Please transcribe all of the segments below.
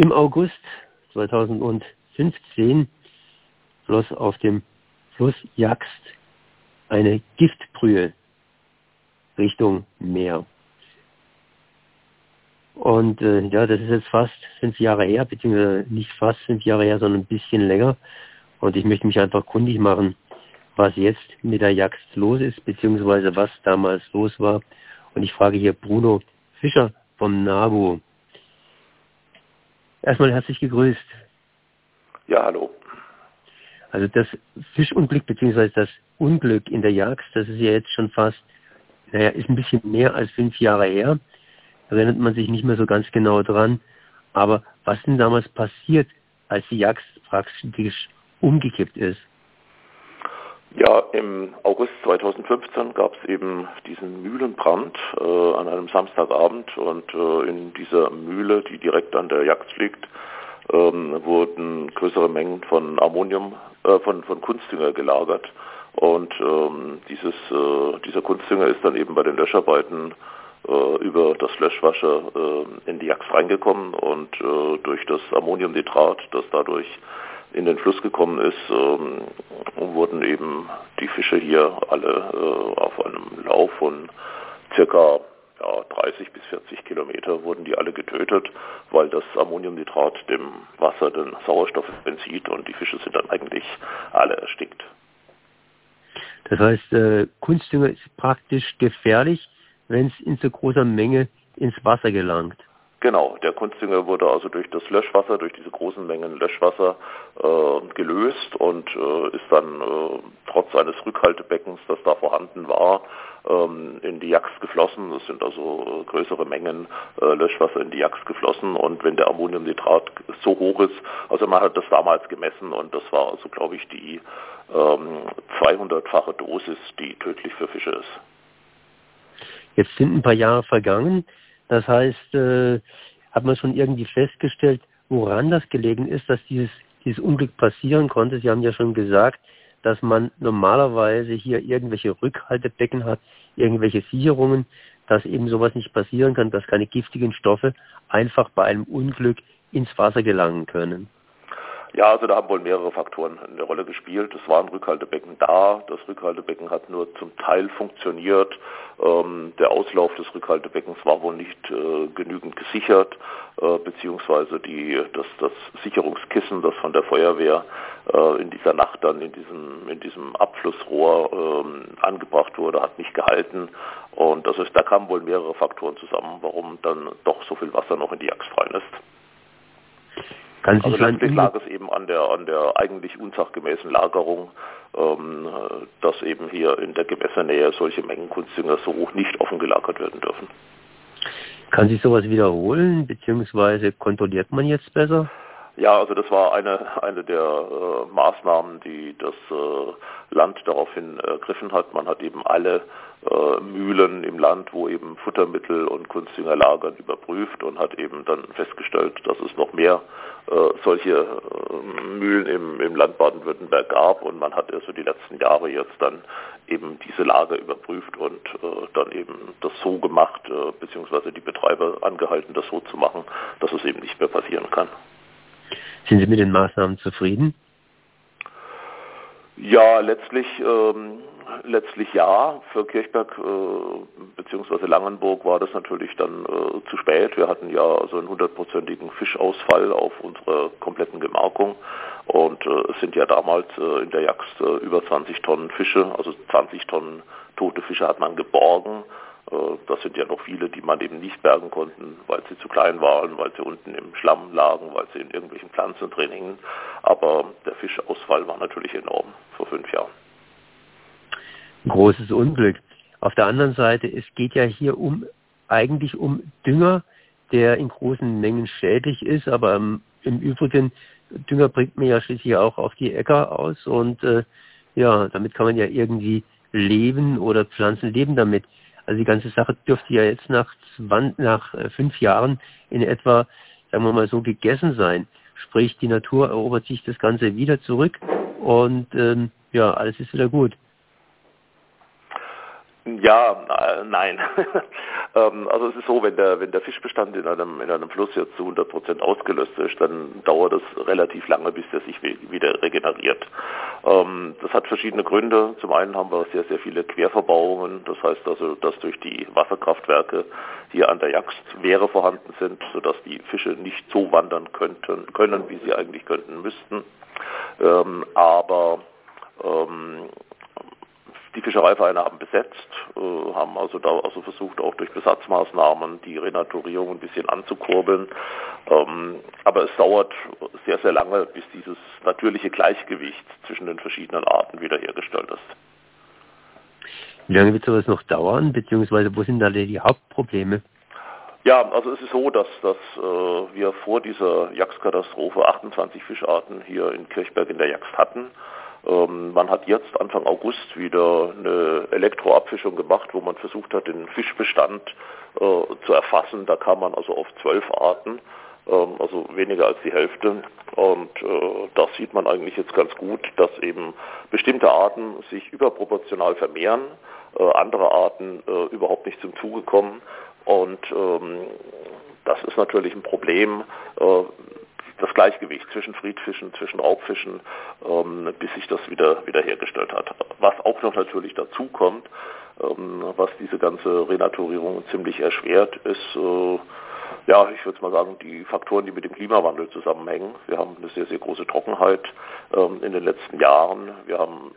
Im August 2015 floss auf dem Fluss Jagst eine Giftbrühe Richtung Meer. Und äh, ja, das ist jetzt fast fünf Jahre her, beziehungsweise nicht fast fünf Jahre her, sondern ein bisschen länger. Und ich möchte mich einfach kundig machen, was jetzt mit der Jagd los ist, beziehungsweise was damals los war. Und ich frage hier Bruno Fischer vom NABU. Erstmal herzlich gegrüßt. Ja, hallo. Also das Fischunglück beziehungsweise das Unglück in der Jagd, das ist ja jetzt schon fast, naja, ist ein bisschen mehr als fünf Jahre her. Erinnert man sich nicht mehr so ganz genau dran. Aber was denn damals passiert, als die Jagd praktisch umgekippt ist? Ja, im August 2015 gab es eben diesen Mühlenbrand äh, an einem Samstagabend und äh, in dieser Mühle, die direkt an der Jagd liegt, ähm, wurden größere Mengen von Ammonium, äh, von, von Kunstdünger gelagert. Und ähm, dieses, äh, dieser Kunstdünger ist dann eben bei den Löscharbeiten äh, über das Löschwasser äh, in die Jagd reingekommen und äh, durch das Ammoniumnitrat, das dadurch in den Fluss gekommen ist, ähm, wurden eben die Fische hier alle äh, auf einem Lauf von circa ja, 30 bis 40 Kilometer wurden die alle getötet, weil das Ammoniumnitrat dem Wasser den Sauerstoff entzieht und die Fische sind dann eigentlich alle erstickt. Das heißt, äh, Kunstdünger ist praktisch gefährlich, wenn es in so großer Menge ins Wasser gelangt. Genau, der Kunstdünger wurde also durch das Löschwasser, durch diese großen Mengen Löschwasser äh, gelöst und äh, ist dann äh, trotz eines Rückhaltebeckens, das da vorhanden war, ähm, in die Jagd geflossen. Es sind also äh, größere Mengen äh, Löschwasser in die Jagd geflossen und wenn der Ammoniumnitrat so hoch ist, also man hat das damals gemessen und das war also glaube ich die ähm, 200-fache Dosis, die tödlich für Fische ist. Jetzt sind ein paar Jahre vergangen. Das heißt, äh, hat man schon irgendwie festgestellt, woran das gelegen ist, dass dieses, dieses Unglück passieren konnte. Sie haben ja schon gesagt, dass man normalerweise hier irgendwelche Rückhaltebecken hat, irgendwelche Sicherungen, dass eben sowas nicht passieren kann, dass keine giftigen Stoffe einfach bei einem Unglück ins Wasser gelangen können. Ja, also da haben wohl mehrere Faktoren eine Rolle gespielt. Es war ein Rückhaltebecken da. Das Rückhaltebecken hat nur zum Teil funktioniert. Ähm, der Auslauf des Rückhaltebeckens war wohl nicht äh, genügend gesichert, äh, beziehungsweise die, das, das Sicherungskissen, das von der Feuerwehr äh, in dieser Nacht dann in diesem, in diesem Abflussrohr ähm, angebracht wurde, hat nicht gehalten. Und das ist, da kamen wohl mehrere Faktoren zusammen, warum dann doch so viel Wasser noch in die Jagd fallen ist. Kann also letztlich lag es eben an der, an der eigentlich unsachgemäßen Lagerung, ähm, dass eben hier in der Gewässernähe solche Mengen Kunstdünger so hoch nicht offen gelagert werden dürfen. Kann sich sowas wiederholen, beziehungsweise kontrolliert man jetzt besser? Ja, also das war eine, eine der äh, Maßnahmen, die das äh, Land daraufhin ergriffen hat. Man hat eben alle äh, Mühlen im Land, wo eben Futtermittel und Kunstdünger lagern, überprüft und hat eben dann festgestellt, dass es noch mehr äh, solche äh, Mühlen im, im Land Baden-Württemberg gab und man hat also die letzten Jahre jetzt dann eben diese Lager überprüft und äh, dann eben das so gemacht, äh, beziehungsweise die Betreiber angehalten, das so zu machen, dass es eben nicht mehr passieren kann. Sind Sie mit den Maßnahmen zufrieden? Ja, letztlich ähm, letztlich ja. Für Kirchberg äh, bzw. Langenburg war das natürlich dann äh, zu spät. Wir hatten ja so einen hundertprozentigen Fischausfall auf unserer kompletten Gemarkung. Und äh, es sind ja damals äh, in der Jagd äh, über 20 Tonnen Fische, also 20 Tonnen tote Fische hat man geborgen. Äh, das sind ja noch viele, die man eben nicht bergen konnten, weil sie zu klein waren, weil sie unten im Schlamm lagen, weil sie in irgendwelchen Pflanzen drin hingen. Aber der Fischausfall war natürlich enorm vor fünf Jahren großes Unglück. Auf der anderen Seite, es geht ja hier um eigentlich um Dünger, der in großen Mengen schädlich ist, aber im, im Übrigen, Dünger bringt man ja schließlich auch auf die Äcker aus und äh, ja, damit kann man ja irgendwie leben oder Pflanzen leben damit. Also die ganze Sache dürfte ja jetzt nach, 20, nach äh, fünf Jahren in etwa, sagen wir mal so, gegessen sein. Sprich, die Natur erobert sich das Ganze wieder zurück und ähm, ja, alles ist wieder gut. Ja, nein. Ähm, also es ist so, wenn der, wenn der Fischbestand in einem, in einem Fluss jetzt zu 100 Prozent ausgelöst ist, dann dauert es relativ lange, bis der sich wieder regeneriert. Ähm, das hat verschiedene Gründe. Zum einen haben wir sehr, sehr viele Querverbauungen. Das heißt also, dass durch die Wasserkraftwerke hier an der Jagst Wehre vorhanden sind, sodass die Fische nicht so wandern könnten, können, wie sie eigentlich könnten müssten. Ähm, aber die Fischereivereine haben besetzt, äh, haben also da also versucht, auch durch Besatzmaßnahmen die Renaturierung ein bisschen anzukurbeln. Ähm, aber es dauert sehr, sehr lange, bis dieses natürliche Gleichgewicht zwischen den verschiedenen Arten wiederhergestellt ist. Wie lange wird sowas noch dauern, beziehungsweise wo sind da die Hauptprobleme? Ja, also es ist so, dass, dass äh, wir vor dieser Jagdkatastrophe 28 Fischarten hier in Kirchberg in der Jagd hatten. Ähm, man hat jetzt Anfang August wieder eine Elektroabfischung gemacht, wo man versucht hat, den Fischbestand äh, zu erfassen. Da kam man also auf zwölf Arten, ähm, also weniger als die Hälfte. Und äh, das sieht man eigentlich jetzt ganz gut, dass eben bestimmte Arten sich überproportional vermehren, äh, andere Arten äh, überhaupt nicht zum Zuge kommen. Und ähm, das ist natürlich ein Problem. Das Gleichgewicht zwischen Friedfischen, zwischen Raubfischen, ähm, bis sich das wieder wiederhergestellt hat. Was auch noch natürlich dazu kommt, ähm, was diese ganze Renaturierung ziemlich erschwert, ist, äh, ja, ich würde mal sagen, die Faktoren, die mit dem Klimawandel zusammenhängen. Wir haben eine sehr, sehr große Trockenheit ähm, in den letzten Jahren. Wir haben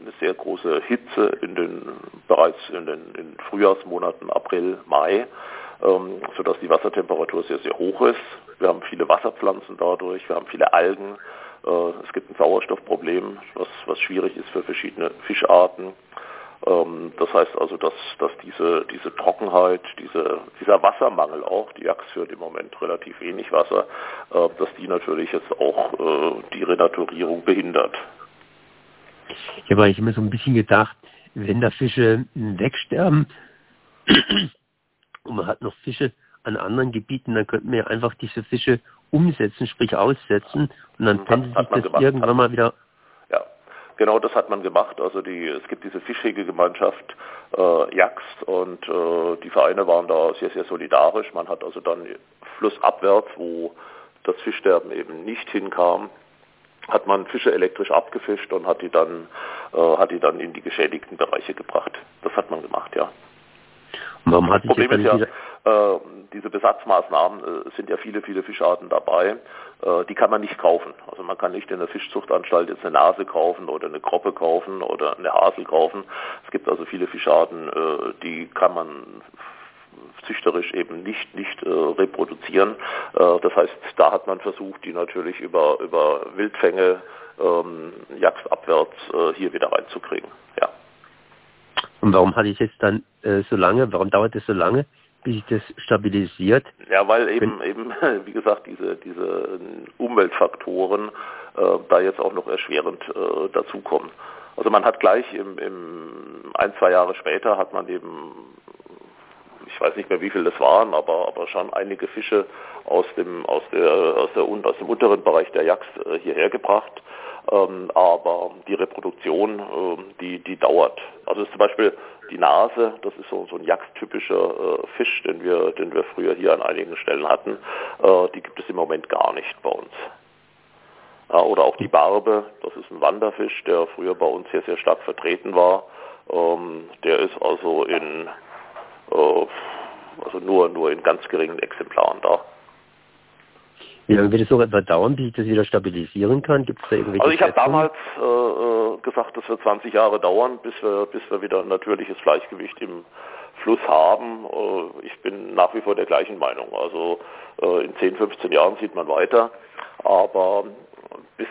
eine sehr große Hitze in den bereits in den in Frühjahrsmonaten April, Mai, ähm, sodass die Wassertemperatur sehr, sehr hoch ist. Wir haben viele Wasserpflanzen dadurch, wir haben viele Algen. Äh, es gibt ein Sauerstoffproblem, was, was schwierig ist für verschiedene Fischarten. Ähm, das heißt also, dass, dass diese, diese Trockenheit, diese, dieser Wassermangel auch, die Jagd führt im Moment relativ wenig Wasser, äh, dass die natürlich jetzt auch äh, die Renaturierung behindert. Ich habe eigentlich immer so ein bisschen gedacht, wenn da Fische wegsterben und man hat noch Fische an anderen Gebieten, dann könnten wir einfach diese Fische umsetzen, sprich aussetzen und dann pendelt sich das gemacht, irgendwann mal wieder. Ja, genau das hat man gemacht. Also die, es gibt diese Fischhegegemeinschaft äh, Jagst und äh, die Vereine waren da sehr, sehr solidarisch. Man hat also dann flussabwärts, wo das Fischsterben eben nicht hinkam, hat man Fische elektrisch abgefischt und hat die dann, äh, hat die dann in die geschädigten Bereiche gebracht. Das hat man gemacht, ja. Warum das Problem ist ja, äh, diese Besatzmaßnahmen äh, sind ja viele, viele Fischarten dabei. Äh, die kann man nicht kaufen. Also man kann nicht in der Fischzuchtanstalt jetzt eine Nase kaufen oder eine Kroppe kaufen oder eine Hasel kaufen. Es gibt also viele Fischarten, äh, die kann man züchterisch eben nicht nicht äh, reproduzieren. Äh, das heißt, da hat man versucht, die natürlich über über Wildfänge ähm, jagdabwärts äh, hier wieder reinzukriegen. Ja. Und warum hatte ich jetzt dann äh, so lange? Warum dauert es so lange? bis sich das stabilisiert? Ja, weil eben, eben, wie gesagt, diese, diese Umweltfaktoren äh, da jetzt auch noch erschwerend äh, dazukommen. Also man hat gleich im, im ein, zwei Jahre später hat man eben, ich weiß nicht mehr wie viel das waren, aber, aber schon einige Fische aus dem, aus der, aus der, aus dem unteren Bereich der Jagd äh, hierher gebracht. Ähm, aber die Reproduktion, äh, die, die dauert. Also zum Beispiel die Nase, das ist so, so ein jagdtypischer äh, Fisch, den wir, den wir früher hier an einigen Stellen hatten. Äh, die gibt es im Moment gar nicht bei uns. Ja, oder auch die Barbe, das ist ein Wanderfisch, der früher bei uns sehr, sehr stark vertreten war. Ähm, der ist also in äh, also nur, nur in ganz geringen Exemplaren da. Wie lange wird es noch etwa dauern, bis ich das wieder stabilisieren kann? Gibt es da irgendwelche Also ich habe damals äh, äh, gesagt, das wird 20 Jahre dauern, bis wir, bis wir wieder ein natürliches Gleichgewicht im Fluss haben. Äh, ich bin nach wie vor der gleichen Meinung. Also äh, in 10, 15 Jahren sieht man weiter. Aber bis,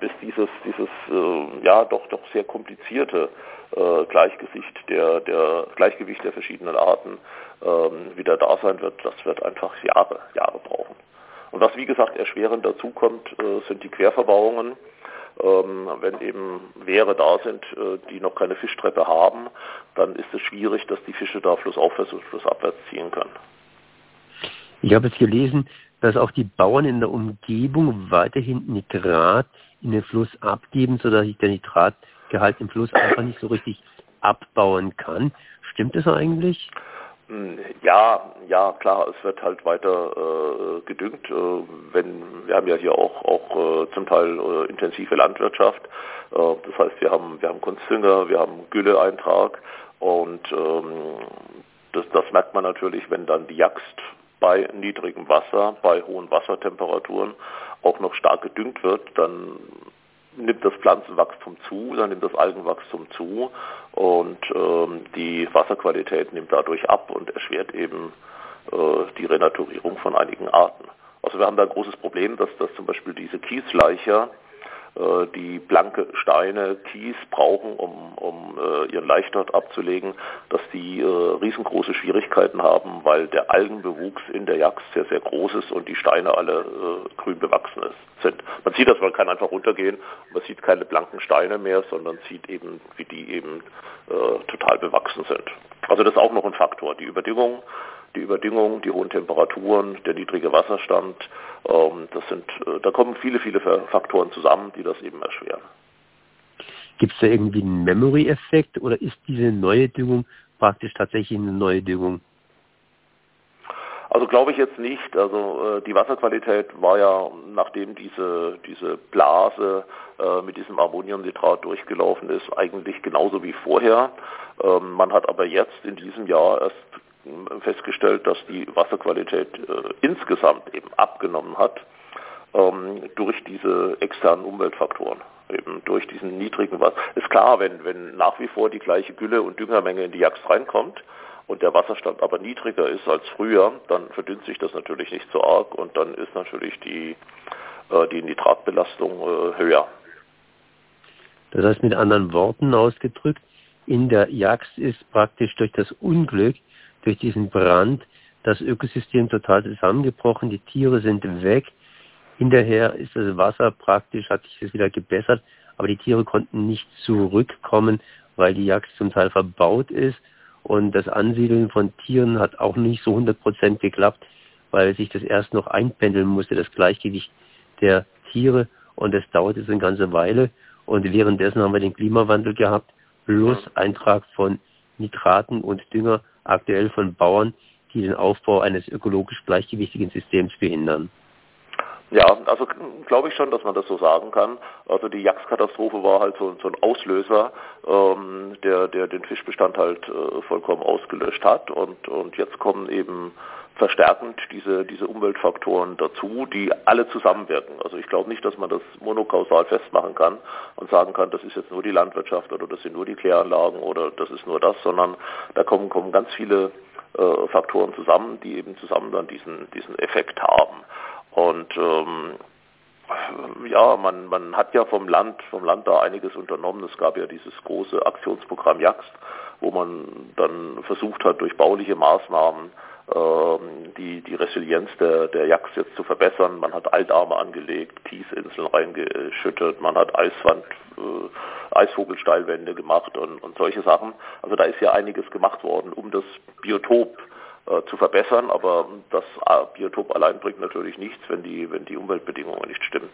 bis dieses, dieses äh, ja doch doch sehr komplizierte äh, Gleichgewicht der, der Gleichgewicht der verschiedenen Arten ähm, wieder da sein wird, das wird einfach Jahre, Jahre brauchen. Und was wie gesagt erschwerend dazukommt, äh, sind die Querverbauungen. Ähm, wenn eben Wehre da sind, äh, die noch keine Fischtreppe haben, dann ist es schwierig, dass die Fische da flussaufwärts und flussabwärts ziehen können. Ich habe jetzt gelesen, dass auch die Bauern in der Umgebung weiterhin Nitrat in den Fluss abgeben, sodass sich der Nitratgehalt im Fluss einfach nicht so richtig abbauen kann. Stimmt das eigentlich? Hm, ja, ja, klar, es wird halt weiter äh, gedüngt. Äh, wenn wir haben ja hier auch auch äh, zum Teil äh, intensive Landwirtschaft. Äh, das heißt, wir haben wir haben Kunstdünger, wir haben Gülleeintrag und ähm, das, das merkt man natürlich, wenn dann die Jagst bei niedrigem Wasser, bei hohen Wassertemperaturen auch noch stark gedüngt wird, dann nimmt das Pflanzenwachstum zu, dann nimmt das Algenwachstum zu und ähm, die Wasserqualität nimmt dadurch ab und erschwert eben äh, die Renaturierung von einigen Arten. Also wir haben da ein großes Problem, dass, dass zum Beispiel diese Kiesleicher die blanke Steine, Kies brauchen, um, um äh, ihren Leichtort abzulegen, dass die äh, riesengroße Schwierigkeiten haben, weil der Algenbewuchs in der Jagd sehr, sehr groß ist und die Steine alle äh, grün bewachsen sind. Man sieht das, man kann einfach runtergehen, man sieht keine blanken Steine mehr, sondern sieht eben, wie die eben äh, total bewachsen sind. Also das ist auch noch ein Faktor. Die Überdüngung die Überdüngung, die hohen Temperaturen, der niedrige Wasserstand, ähm, das sind, äh, da kommen viele, viele Faktoren zusammen, die das eben erschweren. Gibt es da irgendwie einen Memory-Effekt oder ist diese neue Düngung praktisch tatsächlich eine neue Düngung? Also glaube ich jetzt nicht. Also äh, die Wasserqualität war ja, nachdem diese, diese Blase äh, mit diesem Ammoniumnitrat durchgelaufen ist, eigentlich genauso wie vorher. Ähm, man hat aber jetzt in diesem Jahr erst festgestellt, dass die Wasserqualität äh, insgesamt eben abgenommen hat ähm, durch diese externen Umweltfaktoren. Eben durch diesen niedrigen Wasser. Ist klar, wenn, wenn nach wie vor die gleiche Gülle und Düngermenge in die Jagd reinkommt und der Wasserstand aber niedriger ist als früher, dann verdünnt sich das natürlich nicht so arg und dann ist natürlich die, äh, die Nitratbelastung äh, höher. Das heißt mit anderen Worten ausgedrückt, in der Jagd ist praktisch durch das Unglück durch diesen Brand das Ökosystem total zusammengebrochen, die Tiere sind weg. Hinterher ist das Wasser praktisch, hat sich das wieder gebessert, aber die Tiere konnten nicht zurückkommen, weil die Jagd zum Teil verbaut ist. Und das Ansiedeln von Tieren hat auch nicht so 100 Prozent geklappt, weil sich das erst noch einpendeln musste, das Gleichgewicht der Tiere. Und das dauert jetzt eine ganze Weile. Und währenddessen haben wir den Klimawandel gehabt, plus Eintrag von Nitraten und Dünger aktuell von Bauern, die den Aufbau eines ökologisch gleichgewichtigen Systems behindern. Ja, also glaube ich schon, dass man das so sagen kann. Also die Jagdkatastrophe war halt so, so ein Auslöser, ähm, der, der den Fischbestand halt äh, vollkommen ausgelöscht hat. Und, und jetzt kommen eben verstärkend diese, diese Umweltfaktoren dazu, die alle zusammenwirken. Also ich glaube nicht, dass man das monokausal festmachen kann und sagen kann, das ist jetzt nur die Landwirtschaft oder das sind nur die Kläranlagen oder das ist nur das, sondern da kommen, kommen ganz viele äh, Faktoren zusammen, die eben zusammen dann diesen, diesen Effekt haben. Und ähm, ja, man, man hat ja vom Land, vom Land da einiges unternommen. Es gab ja dieses große Aktionsprogramm Jagst, wo man dann versucht hat, durch bauliche Maßnahmen die, die Resilienz der, der Jacks jetzt zu verbessern. Man hat Altarme angelegt, Kiesinseln reingeschüttet, man hat Eiswand, äh, Eisvogelsteilwände gemacht und, und solche Sachen. Also da ist ja einiges gemacht worden, um das Biotop äh, zu verbessern, aber das äh, Biotop allein bringt natürlich nichts, wenn die, wenn die Umweltbedingungen nicht stimmen.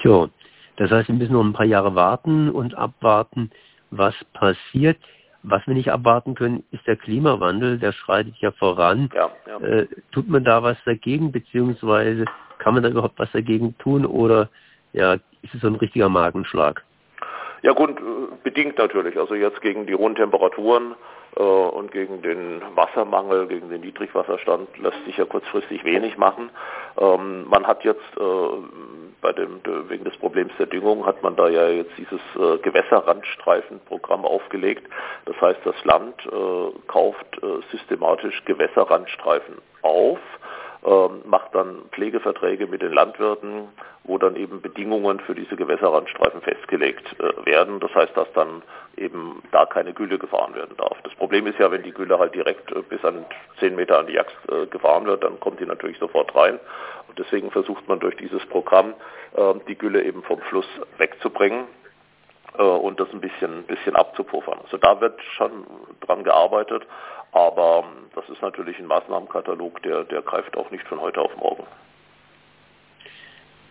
Tja, das heißt, wir müssen noch ein paar Jahre warten und abwarten, was passiert. Was wir nicht abwarten können, ist der Klimawandel, der schreitet ja voran. Ja, ja. Äh, tut man da was dagegen, beziehungsweise kann man da überhaupt was dagegen tun oder ja, ist es so ein richtiger Magenschlag? Ja gut, äh, bedingt natürlich. Also jetzt gegen die hohen Temperaturen äh, und gegen den Wassermangel, gegen den Niedrigwasserstand lässt sich ja kurzfristig wenig machen. Ähm, man hat jetzt äh, bei dem, wegen des Problems der Düngung hat man da ja jetzt dieses äh, Gewässerrandstreifenprogramm aufgelegt. Das heißt, das Land äh, kauft äh, systematisch Gewässerrandstreifen auf macht dann Pflegeverträge mit den Landwirten, wo dann eben Bedingungen für diese Gewässerrandstreifen festgelegt äh, werden. Das heißt, dass dann eben da keine Gülle gefahren werden darf. Das Problem ist ja, wenn die Gülle halt direkt äh, bis an 10 Meter an die Jagd äh, gefahren wird, dann kommt die natürlich sofort rein. Und deswegen versucht man durch dieses Programm ähm, die Gülle eben vom Fluss wegzubringen äh, und das ein bisschen, bisschen abzupuffern. Also da wird schon dran gearbeitet, aber ähm, das ist natürlich ein Maßnahmenkatalog, der, der greift auch nicht von heute auf morgen.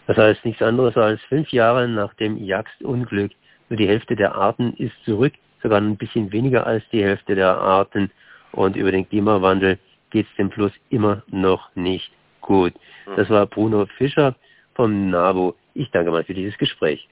Das heißt nichts anderes als fünf Jahre nach dem Jagdunglück. Nur die Hälfte der Arten ist zurück. sogar ein bisschen weniger als die Hälfte der Arten. Und über den Klimawandel geht es dem Fluss immer noch nicht gut. Das war Bruno Fischer vom NABU. Ich danke mal für dieses Gespräch.